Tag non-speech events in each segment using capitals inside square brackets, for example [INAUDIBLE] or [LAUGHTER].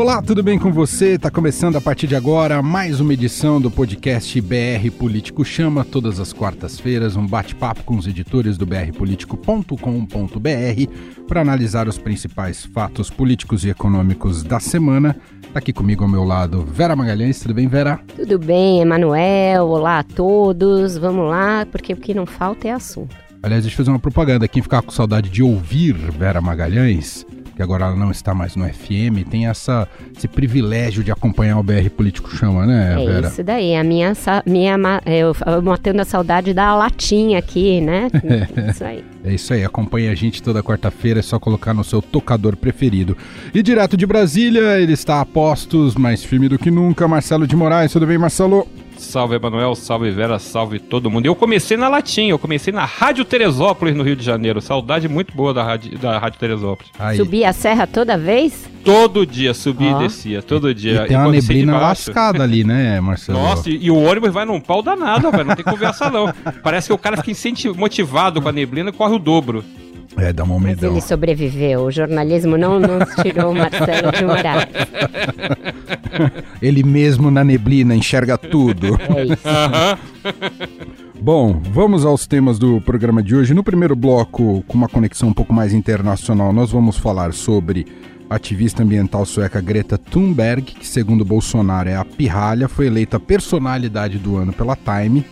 Olá, tudo bem com você? Tá começando a partir de agora mais uma edição do podcast BR Político Chama, todas as quartas-feiras, um bate-papo com os editores do brpolitico.com.br para analisar os principais fatos políticos e econômicos da semana. Tá aqui comigo ao meu lado Vera Magalhães, tudo bem, Vera? Tudo bem, Emanuel. Olá a todos. Vamos lá, porque o que não falta é assunto. Aliás, deixa eu fazer uma propaganda. Quem ficar com saudade de ouvir Vera Magalhães, que agora ela não está mais no FM, tem essa, esse privilégio de acompanhar o BR Político Chama, né, é Vera? É isso daí, a minha, minha eu, eu matando a saudade da latinha aqui, né? [LAUGHS] É isso aí. É isso aí, acompanhe a gente toda quarta-feira, é só colocar no seu tocador preferido. E direto de Brasília, ele está a postos, mais firme do que nunca, Marcelo de Moraes. Tudo bem, Marcelo? Salve Emanuel, salve Vera, salve todo mundo. Eu comecei na Latinha, eu comecei na Rádio Teresópolis, no Rio de Janeiro. Saudade muito boa da Rádio, da Rádio Teresópolis. Aí. Subia a serra toda vez? Todo dia, subia oh. e descia, todo dia. E tem uma neblina lascada ali, né, Marcelo? Nossa, e, e, o ônibus vai num pau danado, velho, não tem conversa não. Parece que o cara fica motivado com a neblina e corre o dobro. É, dá uma medão. Mas ele sobreviveu. O jornalismo não nos tirou o [LAUGHS] Marcelo de Moraes. ele mesmo na neblina enxerga tudo. É isso. [LAUGHS] Bom, vamos aos temas do programa de hoje. No primeiro bloco, com uma conexão um pouco mais internacional, nós vamos falar sobre a ativista ambiental sueca Greta Thunberg, que segundo Bolsonaro é a pirralha, foi eleita personalidade do ano pela Time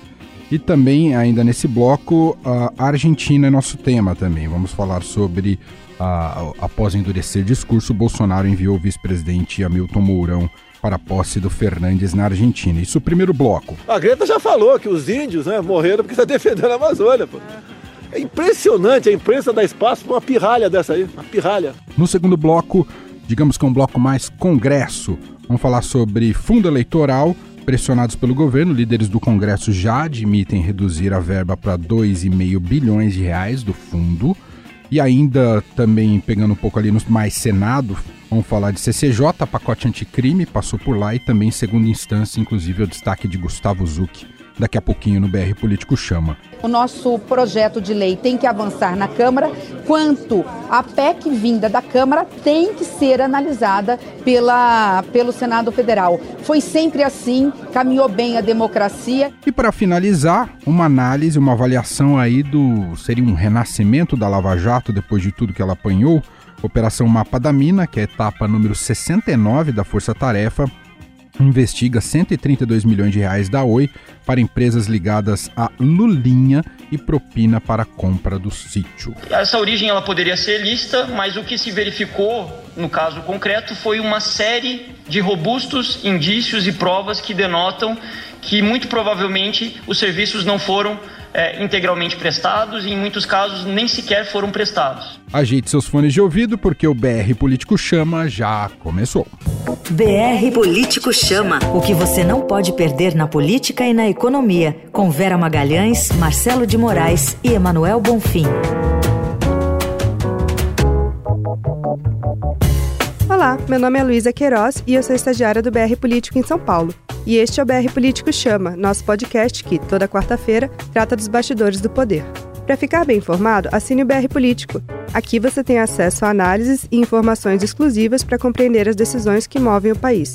e também, ainda nesse bloco, a Argentina é nosso tema também. Vamos falar sobre, a, após endurecer discurso, Bolsonaro enviou o vice-presidente Hamilton Mourão para a posse do Fernandes na Argentina. Isso o primeiro bloco. A Greta já falou que os índios né, morreram porque está defendendo a Amazônia. Pô. É impressionante, a imprensa dá espaço para uma pirralha dessa aí, uma pirralha. No segundo bloco, digamos que é um bloco mais congresso, vamos falar sobre fundo eleitoral Pressionados pelo governo, líderes do Congresso já admitem reduzir a verba para 2,5 bilhões de reais do fundo. E ainda também pegando um pouco ali no mais Senado, vamos falar de CCJ, pacote anticrime, passou por lá e também segunda instância, inclusive o destaque de Gustavo Zucchi daqui a pouquinho no BR Político Chama. O nosso projeto de lei tem que avançar na Câmara, quanto a PEC vinda da Câmara tem que ser analisada pela, pelo Senado Federal. Foi sempre assim, caminhou bem a democracia. E para finalizar, uma análise, uma avaliação aí do seria um renascimento da Lava Jato depois de tudo que ela apanhou. Operação Mapa da Mina, que é a etapa número 69 da Força Tarefa, investiga 132 milhões de reais da Oi para empresas ligadas a Lulinha e propina para a compra do sítio. Essa origem ela poderia ser lista, mas o que se verificou no caso concreto foi uma série de robustos indícios e provas que denotam que muito provavelmente os serviços não foram é, integralmente prestados e, em muitos casos, nem sequer foram prestados. Ajeite seus fones de ouvido porque o BR Político Chama já começou. BR Político Chama. O que você não pode perder na política e na economia. Com Vera Magalhães, Marcelo de Moraes e Emanuel Bonfim. Olá, meu nome é Luísa Queiroz e eu sou estagiária do BR Político em São Paulo. E este é o BR Político Chama, nosso podcast que, toda quarta-feira, trata dos bastidores do poder. Para ficar bem informado, assine o BR Político. Aqui você tem acesso a análises e informações exclusivas para compreender as decisões que movem o país.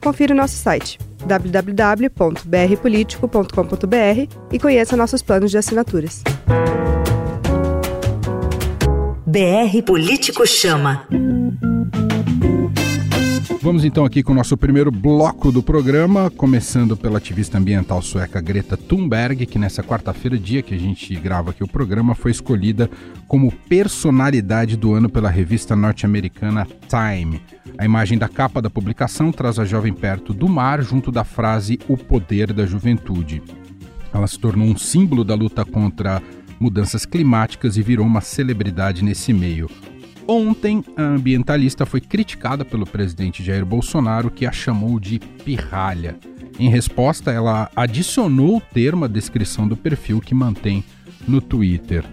Confira o nosso site www.brpolitico.com.br e conheça nossos planos de assinaturas. BR Político Chama. Vamos então aqui com o nosso primeiro bloco do programa, começando pela ativista ambiental sueca Greta Thunberg, que nessa quarta-feira, dia que a gente grava aqui o programa, foi escolhida como personalidade do ano pela revista norte-americana Time. A imagem da capa da publicação traz a jovem perto do mar, junto da frase O Poder da Juventude. Ela se tornou um símbolo da luta contra mudanças climáticas e virou uma celebridade nesse meio. Ontem, a ambientalista foi criticada pelo presidente Jair Bolsonaro, que a chamou de pirralha. Em resposta, ela adicionou o termo à descrição do perfil que mantém no Twitter.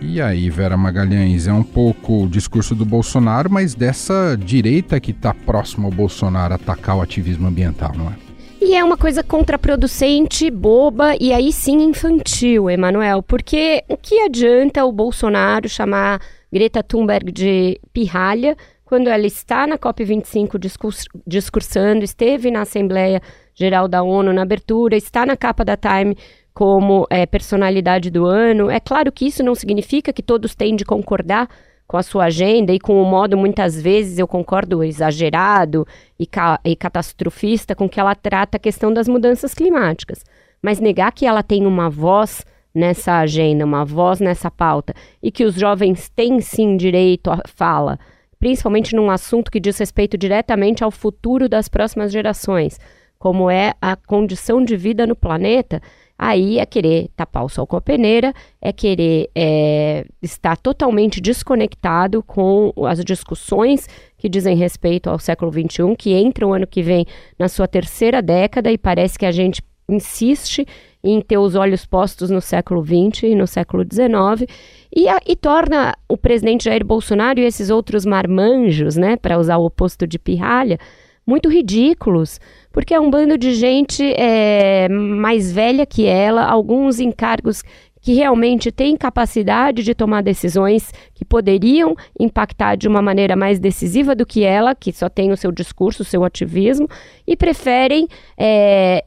E aí, Vera Magalhães, é um pouco o discurso do Bolsonaro, mas dessa direita que está próximo ao Bolsonaro atacar o ativismo ambiental, não é? E é uma coisa contraproducente, boba e aí sim infantil, Emanuel, porque o que adianta o Bolsonaro chamar Greta Thunberg de pirralha, quando ela está na COP25 discurs discursando, esteve na Assembleia Geral da ONU na abertura, está na capa da Time como é, personalidade do ano. É claro que isso não significa que todos têm de concordar com a sua agenda e com o modo, muitas vezes, eu concordo, exagerado e, ca e catastrofista com que ela trata a questão das mudanças climáticas. Mas negar que ela tem uma voz nessa agenda, uma voz nessa pauta, e que os jovens têm sim direito à fala, principalmente num assunto que diz respeito diretamente ao futuro das próximas gerações, como é a condição de vida no planeta, aí é querer tapar o sol com a peneira, é querer é, estar totalmente desconectado com as discussões que dizem respeito ao século XXI, que entra o ano que vem na sua terceira década e parece que a gente insiste em ter os olhos postos no século XX e no século XIX e, a, e torna o presidente Jair Bolsonaro e esses outros marmanjos, né, para usar o oposto de pirralha, muito ridículos, porque é um bando de gente é, mais velha que ela, alguns encargos que realmente têm capacidade de tomar decisões que poderiam impactar de uma maneira mais decisiva do que ela, que só tem o seu discurso, o seu ativismo, e preferem é,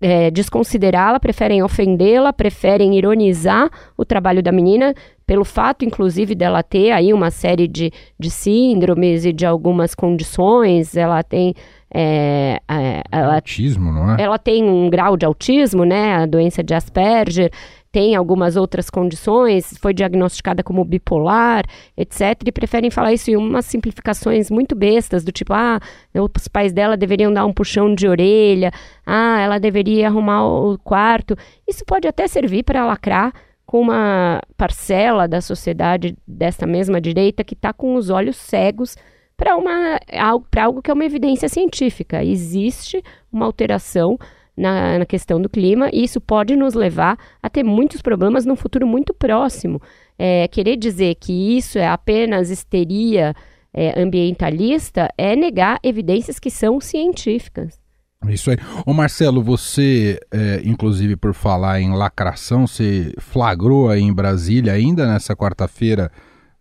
é, desconsiderá-la, preferem ofendê-la, preferem ironizar o trabalho da menina, pelo fato, inclusive, dela ter aí uma série de, de síndromes e de algumas condições. Ela tem. É, é, ela, autismo, não é? Ela tem um grau de autismo, né? A doença de Asperger tem algumas outras condições, foi diagnosticada como bipolar, etc. E preferem falar isso em umas simplificações muito bestas, do tipo, ah, os pais dela deveriam dar um puxão de orelha, ah, ela deveria arrumar o quarto. Isso pode até servir para lacrar com uma parcela da sociedade dessa mesma direita que está com os olhos cegos para algo, algo que é uma evidência científica. Existe uma alteração na, na questão do clima, e isso pode nos levar a ter muitos problemas no futuro muito próximo. É, querer dizer que isso é apenas histeria é, ambientalista é negar evidências que são científicas. Isso aí. Ô Marcelo, você, é, inclusive por falar em lacração, você flagrou aí em Brasília ainda nessa quarta-feira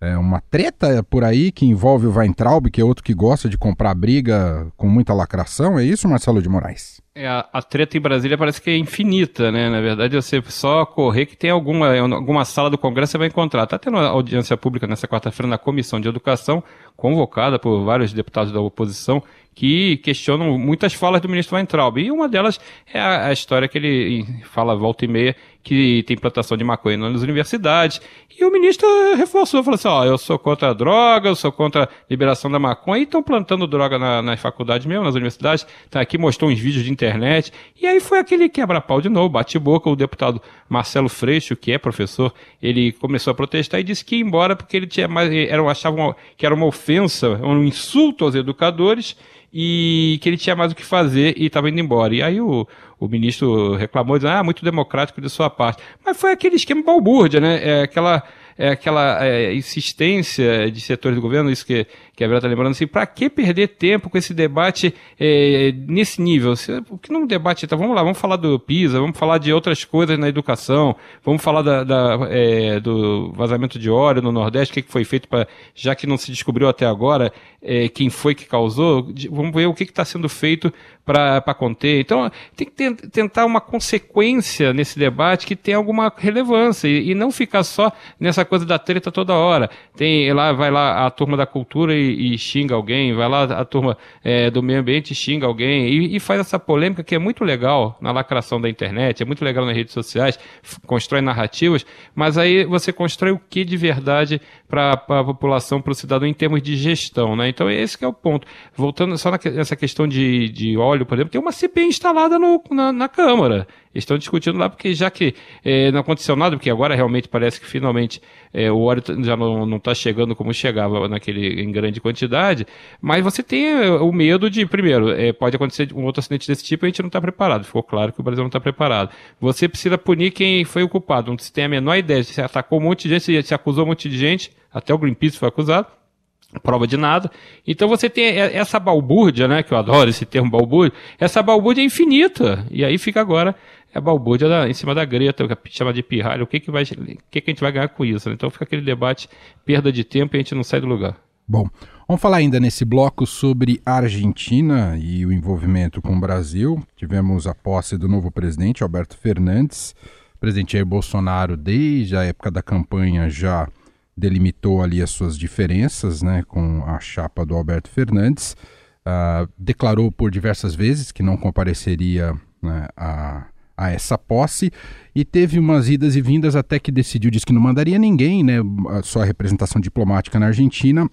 é, uma treta por aí que envolve o Weintraub, que é outro que gosta de comprar briga com muita lacração. É isso, Marcelo de Moraes? É, a, a, treta em Brasília parece que é infinita, né? Na verdade, você só correr que tem alguma, alguma sala do Congresso você vai encontrar. Está tendo audiência pública nessa quarta-feira na Comissão de Educação, convocada por vários deputados da oposição, que questionam muitas falas do ministro Weintraub. E uma delas é a, a, história que ele fala volta e meia, que tem plantação de maconha nas universidades. E o ministro reforçou, falou assim, ó, eu sou contra a droga, eu sou contra a liberação da maconha, e estão plantando droga na, nas faculdades mesmo, nas universidades. Tá aqui, mostrou uns vídeos de internet. E aí foi aquele quebra-pau de novo, bate-boca, o deputado Marcelo Freixo, que é professor, ele começou a protestar e disse que ia embora porque ele tinha mais, era, achavam que era uma ofensa, um insulto aos educadores, e que ele tinha mais o que fazer e estava indo embora. E aí o, o ministro reclamou, dizendo, ah, muito democrático de sua parte. Mas foi aquele esquema balbúrdia, né? É aquela é aquela é, insistência de setores do governo, isso que, que a Vera está lembrando, assim, para que perder tempo com esse debate é, nesse nível? O que não debate, tá, vamos lá, vamos falar do PISA, vamos falar de outras coisas na educação, vamos falar da, da é, do vazamento de óleo no Nordeste, o que, que foi feito para, já que não se descobriu até agora é, quem foi que causou, vamos ver o que está sendo feito para conter. Então, tem que tentar uma consequência nesse debate que tenha alguma relevância e, e, não ficar só nessa coisa da treta toda hora. Tem lá, vai lá a turma da cultura e, e xinga alguém, vai lá a turma é, do meio ambiente xinga alguém e, e, faz essa polêmica que é muito legal na lacração da internet, é muito legal nas redes sociais, constrói narrativas, mas aí você constrói o que de verdade para a população, para o cidadão em termos de gestão, né? Então esse é o ponto. Voltando só nessa questão de, de óleo, por exemplo, tem uma CPI instalada no, na, na Câmara. Estão discutindo lá, porque já que é, não aconteceu nada, porque agora realmente parece que finalmente é, o óleo já não está chegando como chegava naquele, em grande quantidade, mas você tem é, o medo de, primeiro, é, pode acontecer um outro acidente desse tipo e a gente não está preparado. Ficou claro que o Brasil não está preparado. Você precisa punir quem foi o culpado, não se tem a menor ideia. Você atacou um monte de gente, se acusou um monte de gente, até o Greenpeace foi acusado prova de nada. Então você tem essa balbúrdia, né, que eu adoro esse termo balbúrdia, essa balbúrdia é infinita. E aí fica agora a balbúrdia da, em cima da greta, chama de pirralho, o que que vai, o que que a gente vai ganhar com isso, né? Então fica aquele debate, perda de tempo e a gente não sai do lugar. Bom, vamos falar ainda nesse bloco sobre a Argentina e o envolvimento com o Brasil. Tivemos a posse do novo presidente, Alberto Fernandes. O presidente Jair Bolsonaro, desde a época da campanha, já delimitou ali as suas diferenças né, com a chapa do Alberto Fernandes. Uh, declarou por diversas vezes que não compareceria né, a, a essa posse e teve umas idas e vindas até que decidiu, disse que não mandaria ninguém, né, só a representação diplomática na Argentina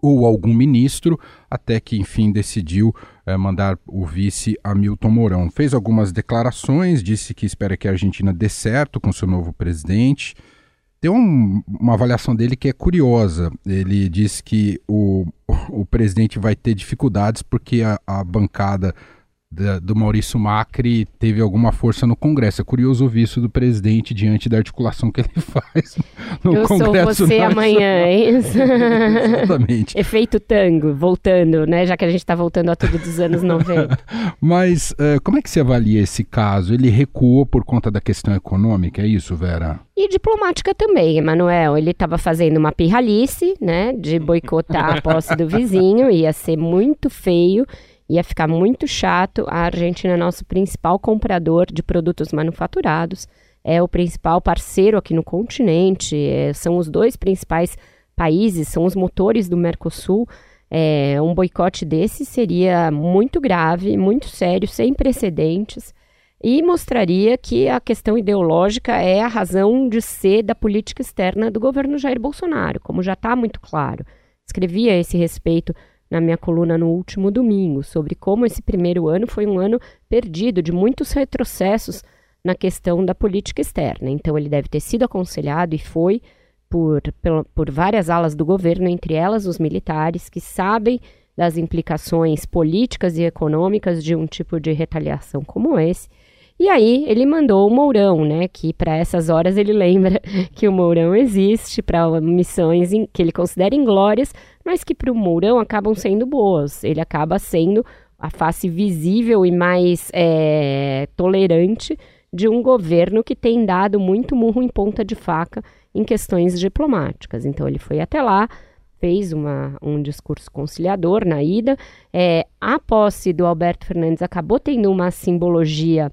ou algum ministro, até que enfim decidiu é, mandar o vice Hamilton Mourão. Fez algumas declarações, disse que espera que a Argentina dê certo com seu novo presidente. Tem um, uma avaliação dele que é curiosa. Ele diz que o, [LAUGHS] o presidente vai ter dificuldades porque a, a bancada da, do Maurício Macri teve alguma força no Congresso. É curioso ouvir isso do presidente diante da articulação que ele [LAUGHS] faz no Eu Congresso. Eu sou você amanhã, é isso? [LAUGHS] Exatamente. Efeito tango, voltando, né? Já que a gente está voltando a tudo dos anos 90. [LAUGHS] Mas uh, como é que você avalia esse caso? Ele recuou por conta da questão econômica, é isso, Vera? E diplomática também, Emanuel. Ele estava fazendo uma pirralice, né? De boicotar a posse do vizinho, ia ser muito feio ia ficar muito chato. A Argentina é nosso principal comprador de produtos manufaturados, é o principal parceiro aqui no continente, é, são os dois principais países, são os motores do Mercosul. É, um boicote desse seria muito grave, muito sério, sem precedentes e mostraria que a questão ideológica é a razão de ser da política externa do governo Jair Bolsonaro, como já está muito claro. Escrevi a esse respeito na minha coluna no último domingo, sobre como esse primeiro ano foi um ano perdido, de muitos retrocessos na questão da política externa. Então, ele deve ter sido aconselhado e foi por, por, várias alas do governo, entre elas os militares, que sabem das implicações políticas e econômicas de um tipo de retaliação como esse e aí ele mandou o Mourão, né? Que para essas horas ele [LAUGHS] lembra que o Mourão existe para missões em, que ele considera inglórias, mas que para o Mourão acabam sendo boas. Ele acaba sendo a face visível e mais é, tolerante de um governo que tem dado muito murro em ponta de faca em questões diplomáticas. Então ele foi até lá, fez uma, um discurso conciliador na ida. É, a posse do Alberto Fernandes acabou tendo uma simbologia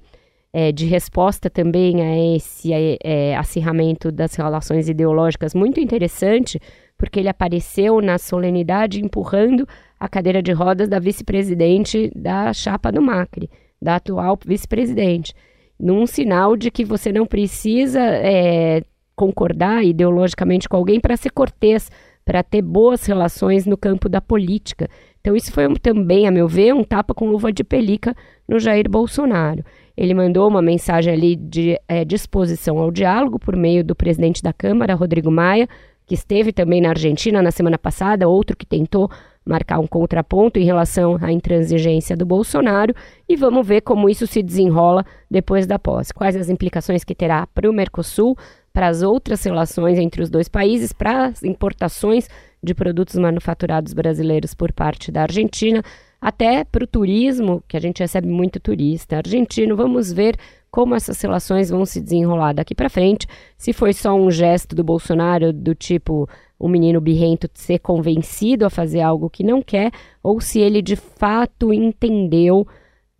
é, de resposta também a esse é, acirramento das relações ideológicas muito interessante, porque ele apareceu na solenidade empurrando a cadeira de rodas da vice-presidente da chapa do Macri, da atual vice-presidente, num sinal de que você não precisa é, concordar ideologicamente com alguém para ser cortês, para ter boas relações no campo da política. Então, isso foi um, também, a meu ver, um tapa com luva de pelica no Jair Bolsonaro. Ele mandou uma mensagem ali de é, disposição ao diálogo por meio do presidente da Câmara, Rodrigo Maia, que esteve também na Argentina na semana passada, outro que tentou marcar um contraponto em relação à intransigência do Bolsonaro e vamos ver como isso se desenrola depois da posse. Quais as implicações que terá para o Mercosul, para as outras relações entre os dois países, para as importações de produtos manufaturados brasileiros por parte da Argentina até para o turismo, que a gente recebe muito turista argentino. Vamos ver como essas relações vão se desenrolar daqui para frente. Se foi só um gesto do Bolsonaro do tipo o menino birrento ser convencido a fazer algo que não quer, ou se ele de fato entendeu,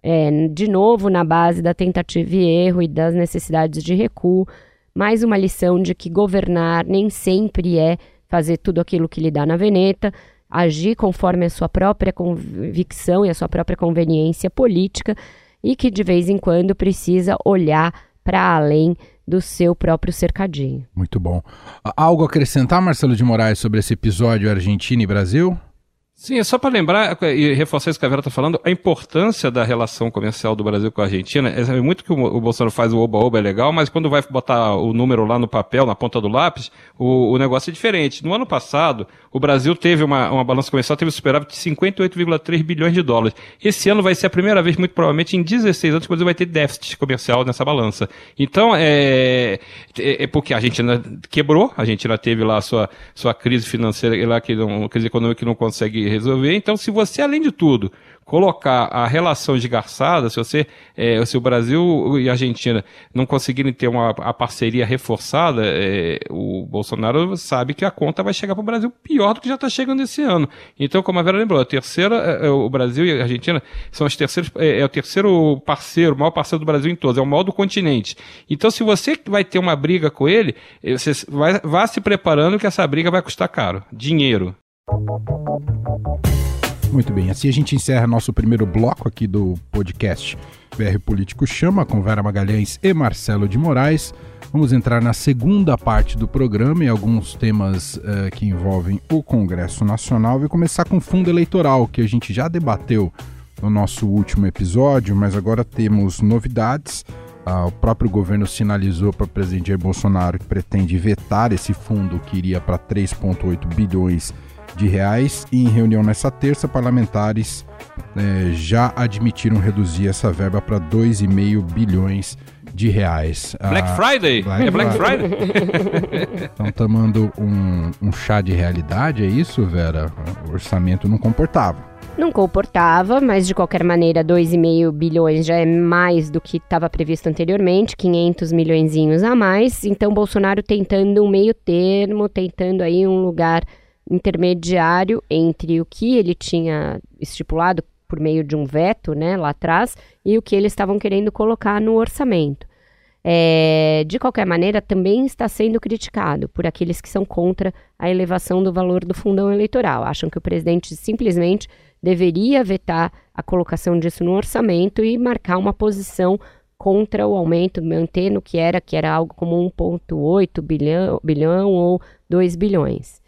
é, de novo na base da tentativa e erro e das necessidades de recuo, mais uma lição de que governar nem sempre é fazer tudo aquilo que lhe dá na veneta, agir conforme a sua própria convicção e a sua própria conveniência política e que de vez em quando precisa olhar para além do seu próprio cercadinho. Muito bom. Algo a acrescentar, Marcelo de Moraes, sobre esse episódio Argentina e Brasil? Sim, é só para lembrar e reforçar isso que a Vera está falando, a importância da relação comercial do Brasil com a Argentina. É muito que o Bolsonaro faz o oba-oba é legal, mas quando vai botar o número lá no papel, na ponta do lápis, o, o negócio é diferente. No ano passado, o Brasil teve uma, uma balança comercial, teve um superávit de 58,3 bilhões de dólares. Esse ano vai ser a primeira vez, muito provavelmente, em 16 anos, que o Brasil vai ter déficit comercial nessa balança. Então, é, é, é porque a Argentina quebrou, a Argentina teve lá a sua, sua crise financeira, lá que não, crise econômica que não consegue resolver. Então, se você, além de tudo, colocar a relação esgarçada, se você, é, se o Brasil e a Argentina não conseguirem ter uma a parceria reforçada, é, o Bolsonaro sabe que a conta vai chegar para o Brasil pior do que já está chegando esse ano. Então, como a Vera lembrou, a terceira, é, é o Brasil e a Argentina são os terceiros, é, é, o terceiro parceiro, o maior parceiro do Brasil em todos, é o maior do continente. Então, se você vai ter uma briga com ele, você vai, vá se preparando que essa briga vai custar caro. Dinheiro. Muito bem, assim a gente encerra nosso primeiro bloco aqui do podcast BR Político Chama, com Vera Magalhães e Marcelo de Moraes. Vamos entrar na segunda parte do programa e alguns temas uh, que envolvem o Congresso Nacional. Vou começar com o fundo eleitoral, que a gente já debateu no nosso último episódio, mas agora temos novidades. Uh, o próprio governo sinalizou para o presidente Jair Bolsonaro que pretende vetar esse fundo que iria para 3,8 bilhões de reais. E em reunião nessa terça, parlamentares eh, já admitiram reduzir essa verba para 2,5 bilhões de reais. Black ah, Friday? Black é Black Friday? [LAUGHS] Estão tomando um, um chá de realidade, é isso, Vera? O orçamento não comportava. Não comportava, mas de qualquer maneira, 2,5 bilhões já é mais do que estava previsto anteriormente, 500 milhões a mais. Então, Bolsonaro tentando um meio termo, tentando aí um lugar intermediário entre o que ele tinha estipulado por meio de um veto, né, lá atrás, e o que eles estavam querendo colocar no orçamento. É, de qualquer maneira, também está sendo criticado por aqueles que são contra a elevação do valor do fundão eleitoral. Acham que o presidente simplesmente deveria vetar a colocação disso no orçamento e marcar uma posição contra o aumento, manter no que era, que era algo como 1,8 bilhão, bilhão ou 2 bilhões.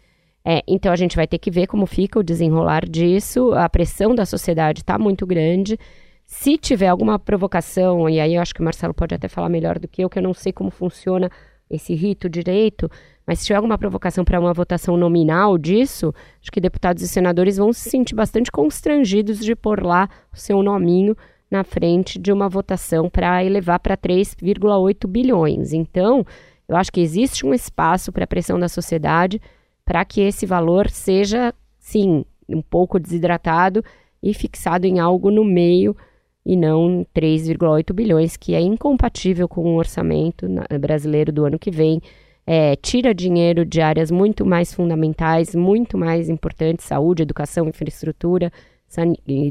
É, então a gente vai ter que ver como fica o desenrolar disso. A pressão da sociedade está muito grande. Se tiver alguma provocação, e aí eu acho que o Marcelo pode até falar melhor do que eu, que eu não sei como funciona esse rito direito, mas se tiver alguma provocação para uma votação nominal disso, acho que deputados e senadores vão se sentir bastante constrangidos de pôr lá o seu nominho na frente de uma votação para elevar para 3,8 bilhões. Então, eu acho que existe um espaço para a pressão da sociedade para que esse valor seja, sim, um pouco desidratado e fixado em algo no meio e não 3,8 bilhões, que é incompatível com o orçamento brasileiro do ano que vem. É, tira dinheiro de áreas muito mais fundamentais, muito mais importantes, saúde, educação, infraestrutura,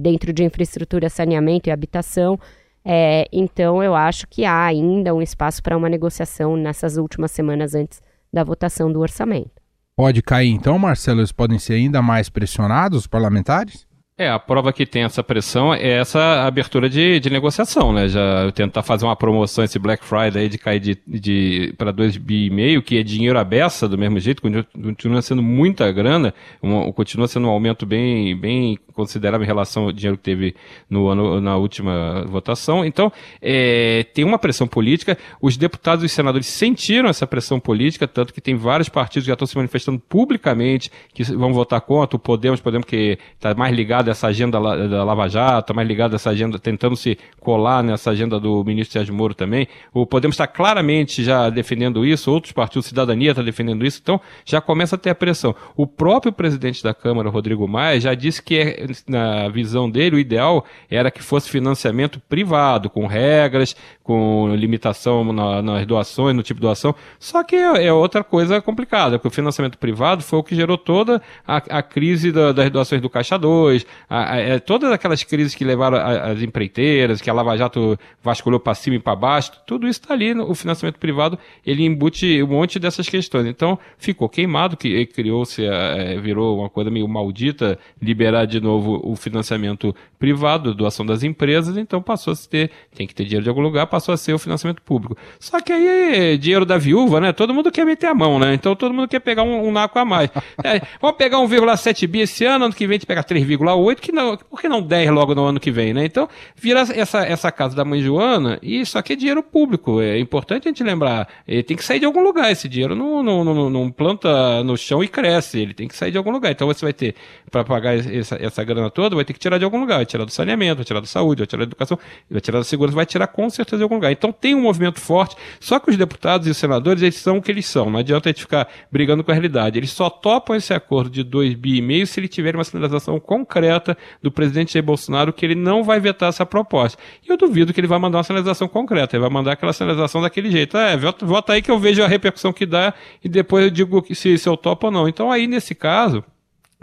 dentro de infraestrutura, saneamento e habitação. É, então, eu acho que há ainda um espaço para uma negociação nessas últimas semanas antes da votação do orçamento. Pode cair então, Marcelo? Eles podem ser ainda mais pressionados, os parlamentares? É, a prova que tem essa pressão é essa abertura de, de negociação, né? Já tentar fazer uma promoção esse Black Friday aí de cair de, de para 2,5 bi, que é dinheiro à beça do mesmo jeito, continua sendo muita grana, um, continua sendo um aumento bem, bem considerável em relação ao dinheiro que teve no ano, na última votação. Então, é, tem uma pressão política, os deputados e os senadores sentiram essa pressão política, tanto que tem vários partidos que já estão se manifestando publicamente que vão votar contra, o Podemos, Podemos que está mais ligado ligado a essa agenda da Lava Jato, mais ligado a essa agenda, tentando se colar nessa agenda do ministro Sérgio Moro também. O Podemos está claramente já defendendo isso, outros partidos, Cidadania está defendendo isso, então já começa a ter a pressão. O próprio presidente da Câmara, Rodrigo Maia, já disse que, é, na visão dele, o ideal era que fosse financiamento privado, com regras, com limitação na, nas doações, no tipo de doação. Só que é, é, outra coisa complicada, porque o financiamento privado foi o que gerou toda a, a crise da, das doações do Caixa 2, a, a, é, todas aquelas crises que levaram as empreiteiras, que a Lava Jato vasculhou para cima e para baixo, tudo isso está ali, no, o financiamento privado, ele embute um monte dessas questões. Então, ficou queimado, que criou-se, é, virou uma coisa meio maldita, liberar de novo o financiamento privado, doação das empresas, então passou a ter, tem que ter dinheiro de algum lugar, passou a ser o financiamento público. Só que aí, dinheiro da viúva, né? Todo mundo quer meter a mão, né? Então todo mundo quer pegar um, um naco a mais. [LAUGHS] É, vamos pegar 1,7 bi esse ano, ano que vem a gente pega 3,8, que não, por que não 10 logo no ano que vem, né? Então, vira essa, essa casa da mãe Joana, e isso aqui é dinheiro público. É importante a gente lembrar. Ele tem que sair de algum lugar. Esse dinheiro não, não, não, não planta no chão e cresce. Ele tem que sair de algum lugar. Então você vai ter, para pagar essa, essa grana toda, vai ter que tirar de algum lugar. Vai tirar do saneamento, vai tirar da saúde, vai tirar da educação, vai tirar da segurança, vai tirar com certeza de algum lugar. Então tem um movimento forte. Só que os deputados e os senadores, eles são o que eles são. Não adianta a gente ficar brigando com a realidade. Eles só topam esse acordo de 2 bi e meio se ele tiver uma sinalização concreta do presidente Jair Bolsonaro que ele não vai vetar essa proposta. E eu duvido que ele vai mandar uma sinalização concreta, ele vai mandar aquela sinalização daquele jeito. É, vota aí que eu vejo a repercussão que dá e depois eu digo se, se eu topo ou não. Então aí, nesse caso,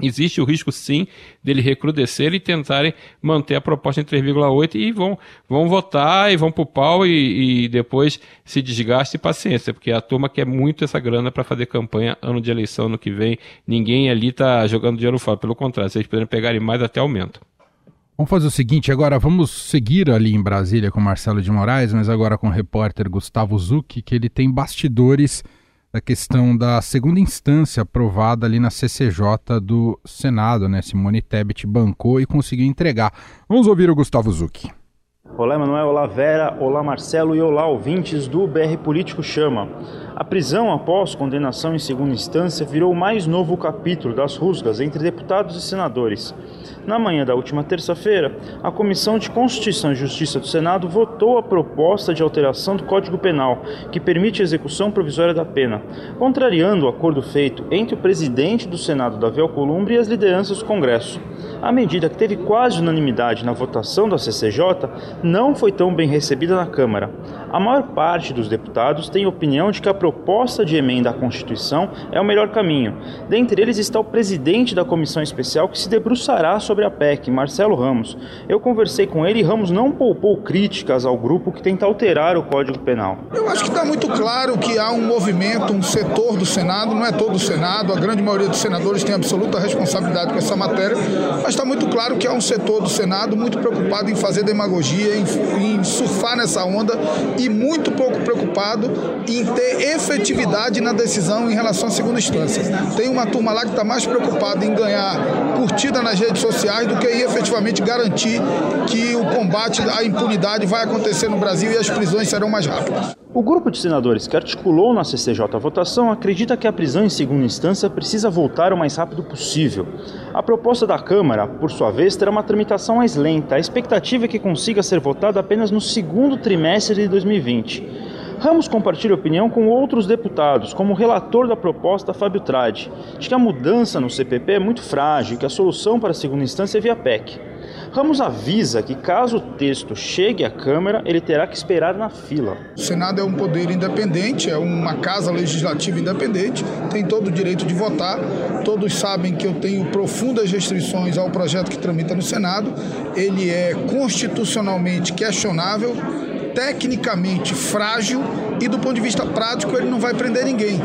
Existe o risco, sim, dele recrudescer e tentarem manter a proposta em 3,8 e vão, vão votar e vão pro pau e, e, depois se desgaste e paciência, porque a turma quer muito essa grana para fazer campanha ano de eleição no que vem. Ninguém ali está jogando dinheiro fora, pelo contrário, se eles puderem pegarem mais, até aumento. Vamos fazer o seguinte, agora vamos seguir ali em Brasília com Marcelo de Moraes, mas agora com o repórter Gustavo Zucchi, que ele tem bastidores da questão da segunda instância aprovada ali na CCJ do Senado, né? Simone Tebet bancou e conseguiu entregar. Vamos ouvir o Gustavo Zucchi. Olá, Emanuel, olá, Vera, olá, Marcelo e olá, ouvintes do BR Político Chama. A prisão após condenação em segunda instância virou mais novo capítulo das rusgas entre deputados e senadores. Na manhã da última terça-feira, a Comissão de Constituição e Justiça do Senado votou a proposta de alteração do Código Penal, que permite a execução provisória da pena, contrariando o acordo feito entre o presidente do Senado, Davi Alcolumbre, e as lideranças do Congresso. A medida que teve quase unanimidade na votação da CCJ não foi tão bem recebida na Câmara. A maior parte dos deputados tem opinião de que a proposta de emenda à Constituição é o melhor caminho. Dentre eles está o presidente da comissão especial que se debruçará sobre a PEC, Marcelo Ramos. Eu conversei com ele e Ramos não poupou críticas ao grupo que tenta alterar o Código Penal. Eu acho que está muito claro que há um movimento, um setor do Senado, não é todo o Senado, a grande maioria dos senadores tem absoluta responsabilidade com essa matéria, mas está muito claro que há um setor do Senado muito preocupado em fazer demagogia, em, em surfar nessa onda e muito pouco preocupado em ter efetividade na decisão em relação à segunda instância. Tem uma turma lá que está mais preocupada em ganhar curtida nas redes sociais do que em efetivamente garantir que o combate à impunidade vai acontecer no Brasil e as prisões serão mais rápidas. O grupo de senadores que articulou na CCJ a votação acredita que a prisão em segunda instância precisa voltar o mais rápido possível. A proposta da Câmara, por sua vez, terá uma tramitação mais lenta. A expectativa é que consiga ser votada apenas no segundo trimestre de 2020. Ramos compartilha opinião com outros deputados, como o relator da proposta, Fábio Trade, de que a mudança no CPP é muito frágil e que a solução para a segunda instância é via PEC. Ramos avisa que caso o texto chegue à Câmara, ele terá que esperar na fila. O Senado é um poder independente, é uma casa legislativa independente, tem todo o direito de votar. Todos sabem que eu tenho profundas restrições ao projeto que tramita no Senado. Ele é constitucionalmente questionável tecnicamente frágil e do ponto de vista prático ele não vai prender ninguém.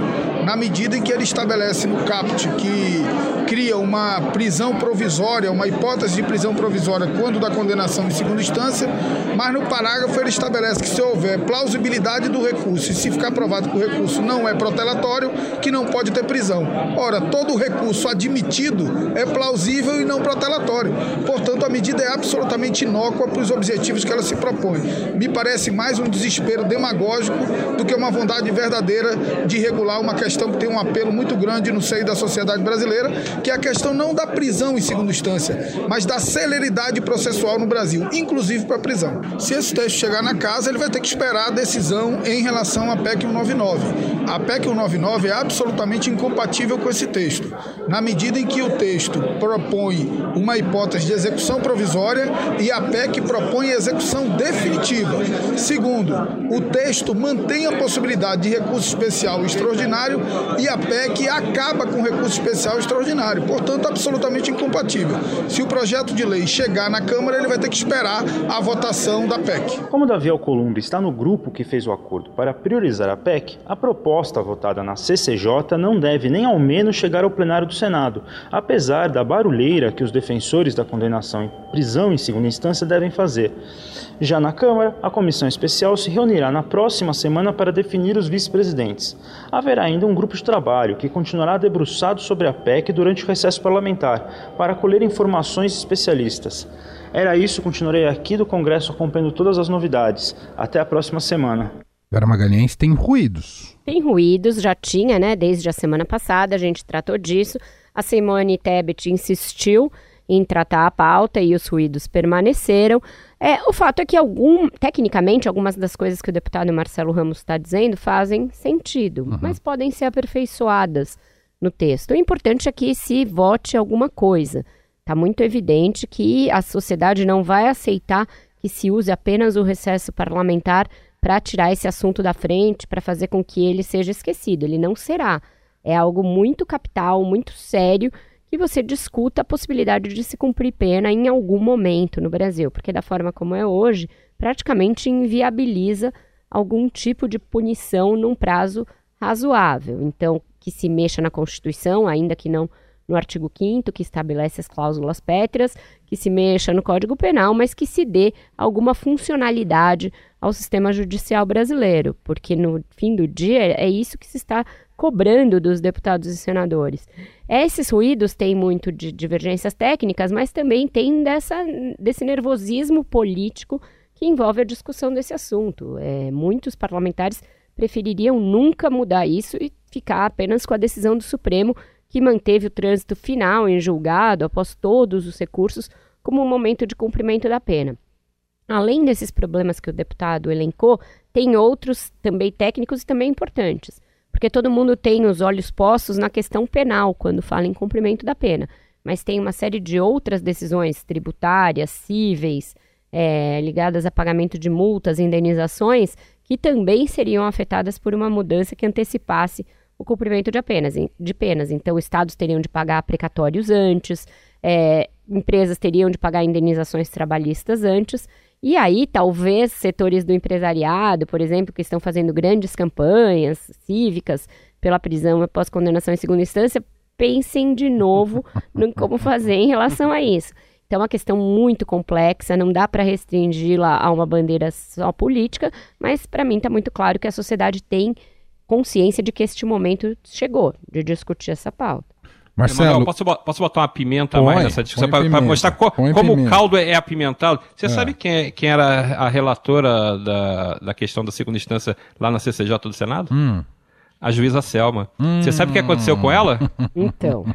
Na medida em que ele estabelece no CAPT que cria uma prisão provisória, uma hipótese de prisão provisória quando da condenação em segunda instância, mas no parágrafo ele estabelece que se houver plausibilidade do recurso e se ficar provado que o recurso não é protelatório, que não pode ter prisão. Ora, todo recurso admitido é plausível e não protelatório. Portanto, a medida é absolutamente inócua para os objetivos que ela se propõe. Me parece mais um desespero demagógico do que uma vontade verdadeira de regular uma questão que tem um apelo muito grande no seio da sociedade brasileira, que é a questão não da prisão em segunda instância, mas da celeridade processual no Brasil, inclusive para a prisão. Se esse texto chegar na casa, ele vai ter que esperar a decisão em relação à PEC 199. A PEC 199 é absolutamente incompatível com esse texto, na medida em que o texto propõe uma hipótese de execução provisória e a PEC propõe execução definitiva. Segundo, o texto mantém a possibilidade de recurso especial extraordinário e a PEC acaba com recurso especial extraordinário. Portanto, absolutamente incompatível. Se o projeto de lei chegar na Câmara, ele vai ter que esperar a votação da PEC. Como Davi Alcolumbre está no grupo que fez o acordo para priorizar a PEC, a proposta votada na CCJ não deve nem ao menos chegar ao plenário do Senado, apesar da barulheira que os defensores da condenação em prisão em segunda instância devem fazer. Já na Câmara, a comissão especial se reunirá na próxima semana para definir os vice-presidentes. Haverá ainda um grupo de trabalho que continuará debruçado sobre a PEC durante o recesso parlamentar, para colher informações especialistas. Era isso, continuarei aqui do Congresso acompanhando todas as novidades. Até a próxima semana. Vera Magalhães tem ruídos. Tem ruídos, já tinha, né? Desde a semana passada, a gente tratou disso. A Simone Tebet insistiu em tratar a pauta e os ruídos permaneceram. É, o fato é que algum, tecnicamente, algumas das coisas que o deputado Marcelo Ramos está dizendo fazem sentido, uhum. mas podem ser aperfeiçoadas no texto. O importante é que se vote alguma coisa. Está muito evidente que a sociedade não vai aceitar que se use apenas o recesso parlamentar para tirar esse assunto da frente, para fazer com que ele seja esquecido. Ele não será. É algo muito capital, muito sério, que você discuta a possibilidade de se cumprir pena em algum momento no Brasil, porque da forma como é hoje, praticamente inviabiliza algum tipo de punição num prazo razoável. Então, que se mexa na Constituição, ainda que não no artigo 5 que estabelece as cláusulas pétreas, que se mexa no Código Penal, mas que se dê alguma funcionalidade ao sistema judicial brasileiro, porque no fim do dia é isso que se está cobrando dos deputados e senadores. Esses ruídos têm muito de divergências técnicas, mas também tem dessa, desse nervosismo político que envolve a discussão desse assunto. É, muitos parlamentares prefeririam nunca mudar isso e ficar apenas com a decisão do Supremo, que manteve o trânsito final em julgado após todos os recursos como um momento de cumprimento da pena. Além desses problemas que o deputado elencou, tem outros também técnicos e também importantes, porque todo mundo tem os olhos postos na questão penal quando fala em cumprimento da pena, mas tem uma série de outras decisões tributárias, cíveis, é, ligadas a pagamento de multas indenizações que também seriam afetadas por uma mudança que antecipasse o cumprimento de, apenas, de penas. Então, estados teriam de pagar precatórios antes, é, empresas teriam de pagar indenizações trabalhistas antes, e aí talvez setores do empresariado, por exemplo, que estão fazendo grandes campanhas cívicas pela prisão após condenação em segunda instância, pensem de novo em [LAUGHS] como fazer em relação a isso. Então, é uma questão muito complexa, não dá para restringi-la a uma bandeira só política, mas para mim está muito claro que a sociedade tem consciência de que este momento chegou, de discutir essa pauta. Marcelo, Emanuel, posso, posso botar uma pimenta põe, mais nessa discussão para mostrar co, como pimenta. o caldo é apimentado? Você é. sabe quem, é, quem, era a relatora da, da questão da segunda instância lá na CCJ do Senado? Hum. A juíza Selma. Hum. Você sabe o que aconteceu com ela? Então.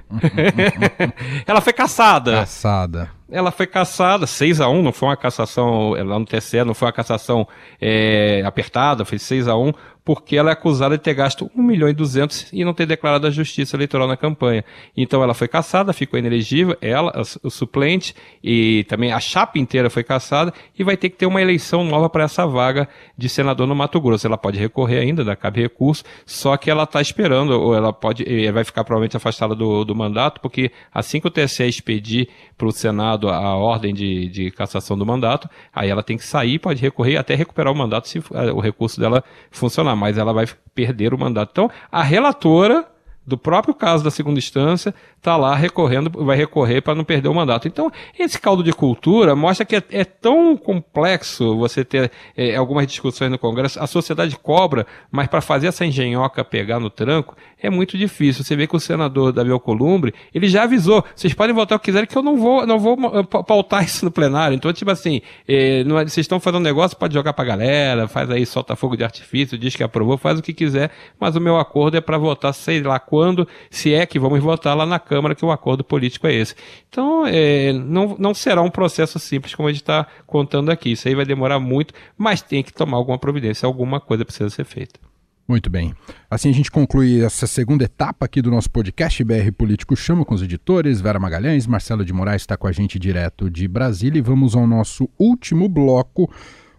[LAUGHS] ela foi caçada. Caçada. Ela foi caçada 6 a 1 não foi uma cassação lá no TCE, não foi uma cassação é, apertada, foi 6 a 1 porque ela é acusada de ter gasto 1 milhão e 200 e não ter declarado a justiça eleitoral na campanha. Então ela foi caçada, ficou inelegível, ela, o suplente e também a chapa inteira foi caçada e vai ter que ter uma eleição nova para essa vaga de senador no Mato Grosso. Ela pode recorrer ainda, dá cabe recurso, só que ela está esperando, ou ela pode, vai ficar provavelmente afastada do, do mandato, porque assim que o TSE expedir para o Senado a ordem de, de cassação do mandato, aí ela tem que sair, pode recorrer até recuperar o mandato se o recurso dela funcionar mas ela vai perder o mandato. Então, a relatora do próprio caso da segunda instância está lá recorrendo, vai recorrer para não perder o mandato. Então, esse caldo de cultura mostra que é, é tão complexo você ter é, algumas discussões no Congresso. A sociedade cobra, mas para fazer essa engenhoca pegar no tranco é muito difícil. Você vê que o senador Davi Alcolumbre, ele já avisou, vocês podem votar o que quiserem que eu não vou, não vou eh, pautar [LAUGHS] isso no plenário. Então, tipo assim, é, não, vocês estão fazendo um negócio, pode jogar para a galera, faz aí, solta fogo de artifício, diz que aprovou, faz o que quiser, mas o meu acordo é para votar, sei lá quando, se é que vamos votar lá na Câmara que o acordo político é esse. Então, é, não, não será um processo simples como a gente está contando aqui. Isso aí vai demorar muito, mas tem que tomar alguma providência, alguma coisa precisa ser feita. Muito bem. Assim a gente conclui essa segunda etapa aqui do nosso podcast BR Político Chama com os editores, Vera Magalhães, Marcelo de Moraes está com a gente direto de Brasília e vamos ao nosso último bloco,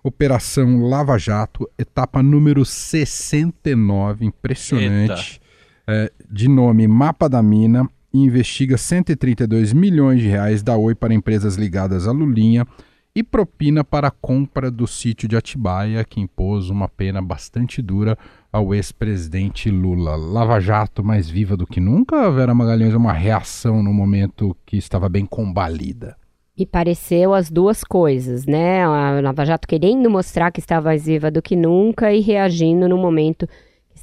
Operação Lava Jato, etapa número 69, impressionante. É, de nome Mapa da Mina, e investiga 132 milhões de reais da Oi para empresas ligadas à Lulinha e propina para a compra do sítio de Atibaia, que impôs uma pena bastante dura ao ex-presidente Lula. Lava Jato mais viva do que nunca, Vera Magalhães, uma reação no momento que estava bem combalida. E pareceu as duas coisas, né? A Lava Jato querendo mostrar que estava mais viva do que nunca e reagindo no momento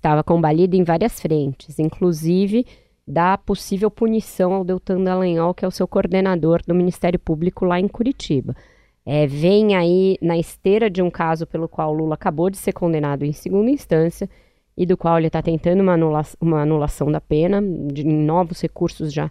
estava combalida em várias frentes, inclusive da possível punição ao Deltan Dallagnol, que é o seu coordenador do Ministério Público lá em Curitiba. É, vem aí na esteira de um caso pelo qual Lula acabou de ser condenado em segunda instância e do qual ele está tentando uma, anula uma, anulação da pena, de novos recursos já,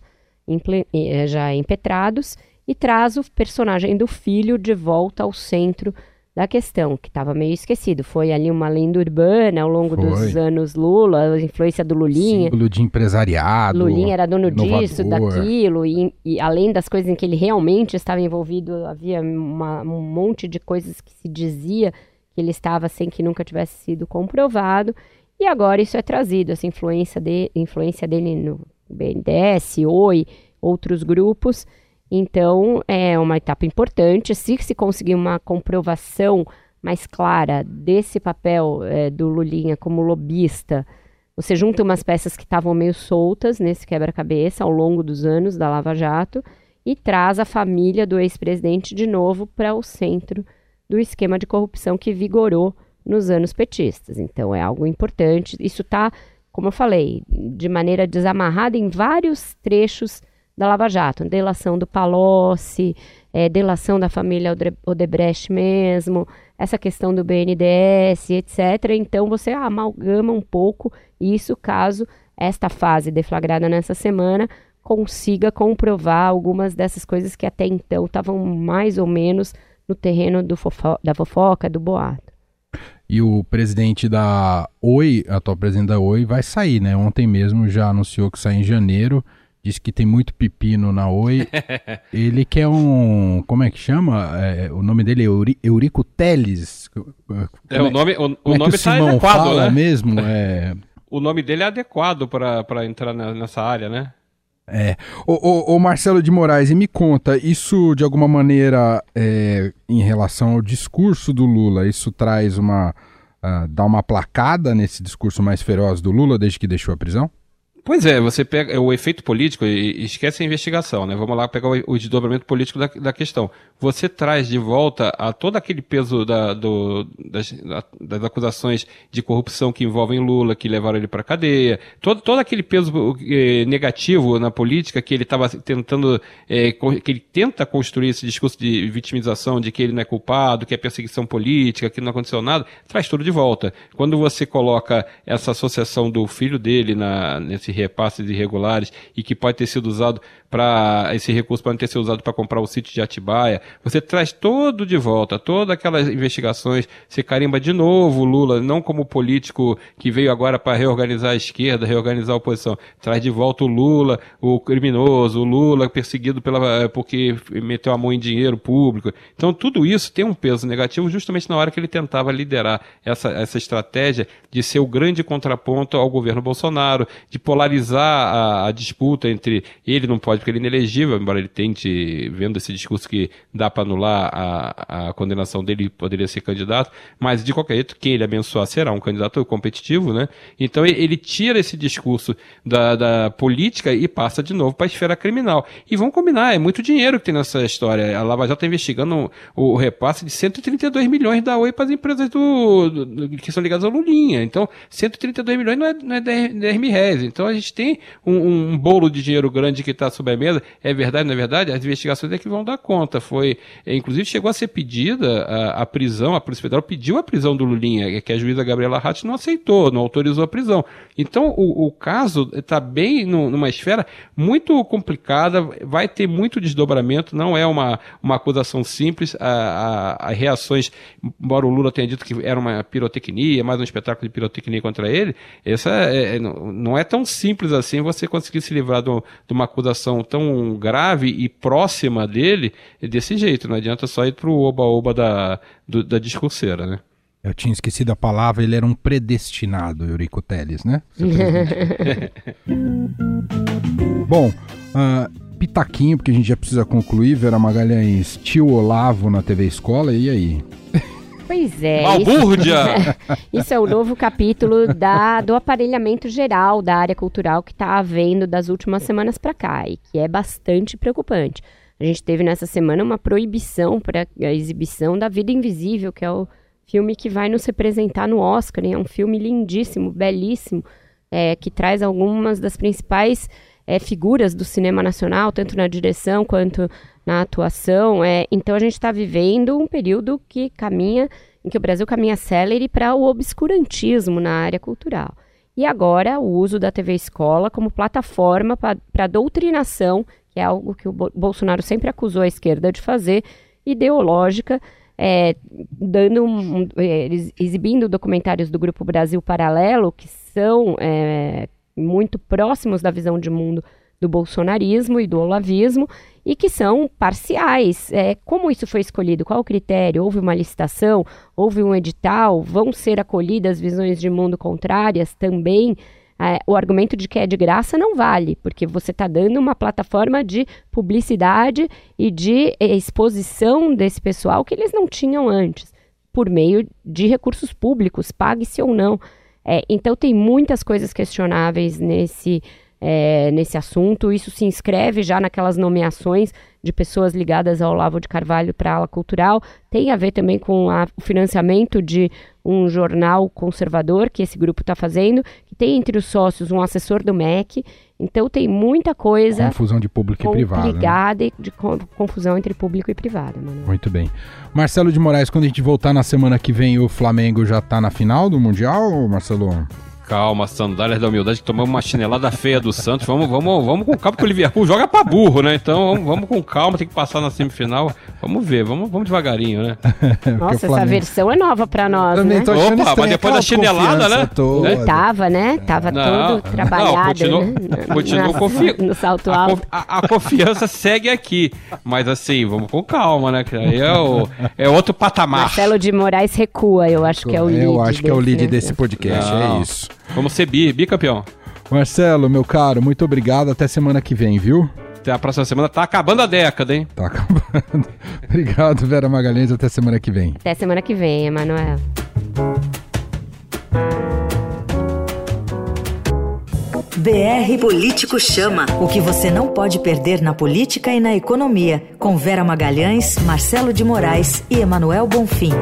já impetrados, e traz o personagem do filho de volta ao centro da questão, que estava meio esquecido. Foi ali uma lenda urbana ao longo Foi. dos anos Lula, a influência do Lulinha. Símbolo de empresariado. Lulinha era dono disso, inovador. daquilo, e, e além das coisas em que ele realmente estava envolvido, havia uma- um monte de coisas que se dizia que ele estava sem que nunca tivesse sido comprovado. E agora isso é trazido, essa influência, de, influência dele no BNDES, OI, outros grupos. Então, é uma etapa importante. Se se conseguir uma comprovação mais clara desse papel eh, do Lulinha como lobista, você junta umas peças que estavam meio soltas nesse quebra-cabeça ao longo dos anos da Lava Jato e traz a família do ex-presidente de novo para o centro do esquema de corrupção que vigorou nos anos petistas. Então, é algo importante. Isso está, como eu falei, de maneira desamarrada em vários trechos da Lava Jato. Delação do Palocci, eh, delação da família Odebrecht mesmo, essa questão do BNDES, etc. Então, você amalgama um pouco isso caso esta fase deflagrada nessa semana consiga comprovar algumas dessas coisas que até então estavam mais ou menos no terreno fofo- da fofoca, do boato. E o presidente da Oi, atual presidente da Oi, vai sair, né? Ontem mesmo já anunciou que sai em janeiro. Disse que tem muito pepino na Oi. [LAUGHS] Ele quer um. Como é que chama? É, o nome dele é Euri, Eurico Teles. É, o nome, o, o é nome o tá Simão adequado, fala né? mesmo? É. [LAUGHS] O nome dele é adequado para entrar na- nessa área, né? É. Ô, ô, ô, Marcelo de Moraes, e me conta, isso de alguma maneira, é, em relação ao discurso do Lula, isso traz uma. ah, dá uma placada nesse discurso mais feroz do Lula desde que deixou a prisão? Pois é, você pega o efeito político e esquece a investigação, né? Vamos lá pegar o, desdobramento político da, da questão. Você traz de volta a todo aquele peso da- do- das, da- das acusações de corrupção que envolvem Lula, que levaram ele para cadeia, todo, todo aquele peso eh, negativo na política que ele estava tentando, eh, que ele tenta construir esse discurso de vitimização, de que ele não é culpado, que é perseguição política, que não aconteceu nada, traz tudo de volta. Quando você coloca essa associação do filho dele na, nesse repasses irregulares e que pode ter sido usado para esse recurso pode ter sido usado para comprar o sítio de Atibaia, você traz todo de volta, todas aquelas investigações, você carimba de novo Lula, não como político que veio agora para reorganizar a esquerda, reorganizar a oposição, traz de volta o Lula, o criminoso, o Lula perseguido pela porque meteu a mão em dinheiro público. Então tudo isso tem um peso negativo justamente na hora que ele tentava liderar essa, essa estratégia de ser o grande contraponto ao governo Bolsonaro, de polarizar a, a disputa entre ele não pode porque ele é inelegível, embora ele tente, vendo esse discurso que dá para anular a, a condenação dele, poderia ser candidato, mas de qualquer jeito, quem ele abençoar será um candidato competitivo, né? Então ele, tira esse discurso da, da política e passa de novo para a esfera criminal. E vamos combinar, é muito dinheiro que tem nessa história. A Lava Jato está investigando o, o repasse de 132 milhões da Oi para as empresas do, do- que são ligadas ao Lulinha. Então, 132 milhões não é, não é 10, 10 mil reais. Então a gente tem um, um bolo de dinheiro grande que está sobre a mesa. É verdade, não é verdade? As investigações é que vão dar conta. Foi, é, inclusive chegou a ser pedida a, a prisão, a Polícia Federal pediu a prisão do Lulinha, que a juíza Gabriela Ratti não aceitou, não autorizou a prisão. Então o, o caso está bem no- numa esfera muito complicada, vai ter muito desdobramento, não é uma, uma acusação simples. A, reações, embora o Lula tenha dito que era uma pirotecnia, mais um espetáculo de pirotecnia contra ele, essa é- é- não é tão simples assim você conseguir se livrar de, um- uma acusação tão grave e próxima dele desse jeito. Não adianta só ir pro oba-oba da, do- da discurseira, né? Eu tinha esquecido a palavra, ele era um predestinado, Eurico Teles, né? [LAUGHS] Bom, ah, pitaquinho, porque a gente já precisa concluir. Vera Magalhães, tio Olavo na TV Escola, e aí? Pois é. Balbúrdia! Isso, [LAUGHS] isso é o novo capítulo da, do aparelhamento geral da área cultural que está havendo das últimas semanas para cá e que é bastante preocupante. A gente teve nessa semana uma proibição para a exibição da Vida Invisível, que é o filme que vai nos representar no Oscar. hein? É um filme lindíssimo, belíssimo, é, que traz algumas das principais é, figuras do cinema nacional, tanto na direção quanto na atuação. É, então a gente está vivendo um período que caminha, em que o Brasil caminha célere para o obscurantismo na área cultural. E agora o uso da TV Escola como plataforma para doutrinação, que é algo que o Bo- Bolsonaro sempre acusou a esquerda de fazer, ideológica, é, dando um, é, exibindo documentários do Grupo Brasil Paralelo, que são é, muito próximos da visão de mundo do bolsonarismo e do olavismo e que são parciais. É, como isso foi escolhido? Qual o critério? Houve uma licitação? Houve um edital? Vão ser acolhidas visões de mundo contrárias também? É, o argumento de que é de graça não vale, porque você está dando uma plataforma de publicidade e de exposição desse pessoal que eles não tinham antes, por meio de recursos públicos, pague-se ou não. É, então tem muitas coisas questionáveis nesse é, nesse assunto. Isso se inscreve já naquelas nomeações de pessoas ligadas ao Olavo de Carvalho para a ala cultural. Tem a ver também com a, o financiamento de um jornal conservador que esse grupo está fazendo, que tem entre os sócios um assessor do MEC. Então tem muita coisa. Confusão de público e privado. Ligada né? de confusão entre público e privado. Mano. Muito bem. Marcelo de Moraes, quando a gente voltar na semana que vem, o Flamengo já está na final do Mundial, Marcelo? Calma, sandálias da humildade, que tomamos uma chinelada feia do Santos. Vamos, vamos, vamos com calma, porque o Liverpool joga pra burro, né? Então vamos, vamos com calma, tem que passar na semifinal. Vamos ver, vamos, vamos devagarinho, né? [LAUGHS] Nossa, essa versão é nova pra nós, Eu né? Opa, mas depois da chinelada, né? Toda. Tava, né? Tava não, todo trabalhado, não, continua, né? Continua confiando. No salto alto. A, a, a, confiança segue aqui. Mas assim, vamos com calma, né? Aí é, o, é outro patamar. Marcelo de Moraes recua, eu acho que é o lead. Eu acho que é o lead né? desse podcast, não. é isso. Vamos ser bi, bicampeão. Marcelo, meu caro, muito obrigado. Até semana que vem, viu? Até a próxima semana. Tá acabando a década, hein? Tá acabando. [LAUGHS] obrigado, Vera Magalhães. Até semana que vem. Até semana que vem, Emanuel. BR Político Chama. O que você não pode perder na política e na economia. Com Vera Magalhães, Marcelo de Moraes e Emanuel Bonfim.